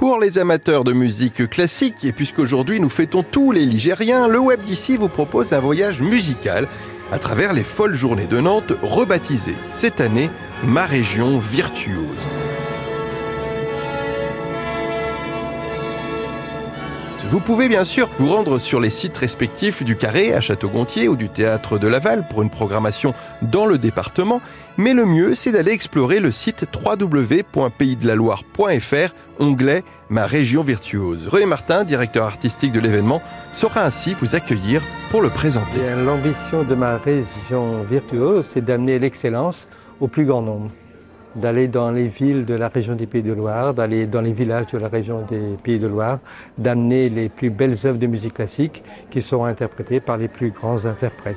Pour les amateurs de musique classique, et puisqu'aujourd'hui nous fêtons tous les Ligériens, le Web d'ici vous propose un voyage musical à travers les folles journées de Nantes, rebaptisées cette année Ma région virtuose. Vous pouvez bien sûr vous rendre sur les sites respectifs du Carré à Château-Gontier ou du Théâtre de Laval pour une programmation dans le département, mais le mieux c'est d'aller explorer le site www.paysdelaloire.fr, onglet Ma région virtuose. René Martin, directeur artistique de l'événement, saura ainsi vous accueillir pour le présenter. L'ambition de ma région virtuose, c'est d'amener l'excellence au plus grand nombre d'aller dans les villes de la région des Pays de Loire, d'aller dans les villages de la région des Pays de Loire, d'amener les plus belles œuvres de musique classique qui seront interprétées par les plus grands interprètes.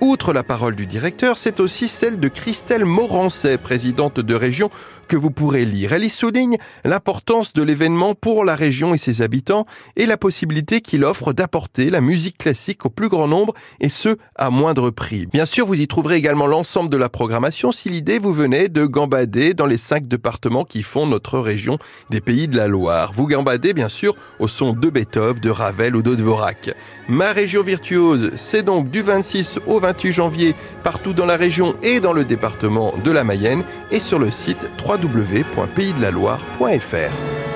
Outre la parole du directeur, c'est aussi celle de Christelle Morancet, présidente de région, que vous pourrez lire. Elle y souligne l'importance de l'événement pour la région et ses habitants et la possibilité qu'il offre d'apporter la musique classique au plus grand nombre et ce, à moindre prix. Bien sûr, vous y trouverez également l'ensemble de la programmation si l'idée vous venait de gambader dans les cinq départements qui font notre région des pays de la Loire. Vous gambadez bien sûr au son de Beethoven, de Ravel ou de Dvorak. Ma région virtuose, c'est donc du 26 au 28 janvier partout dans la région et dans le département de la Mayenne et sur le site 3 www.paysdelaloire.fr.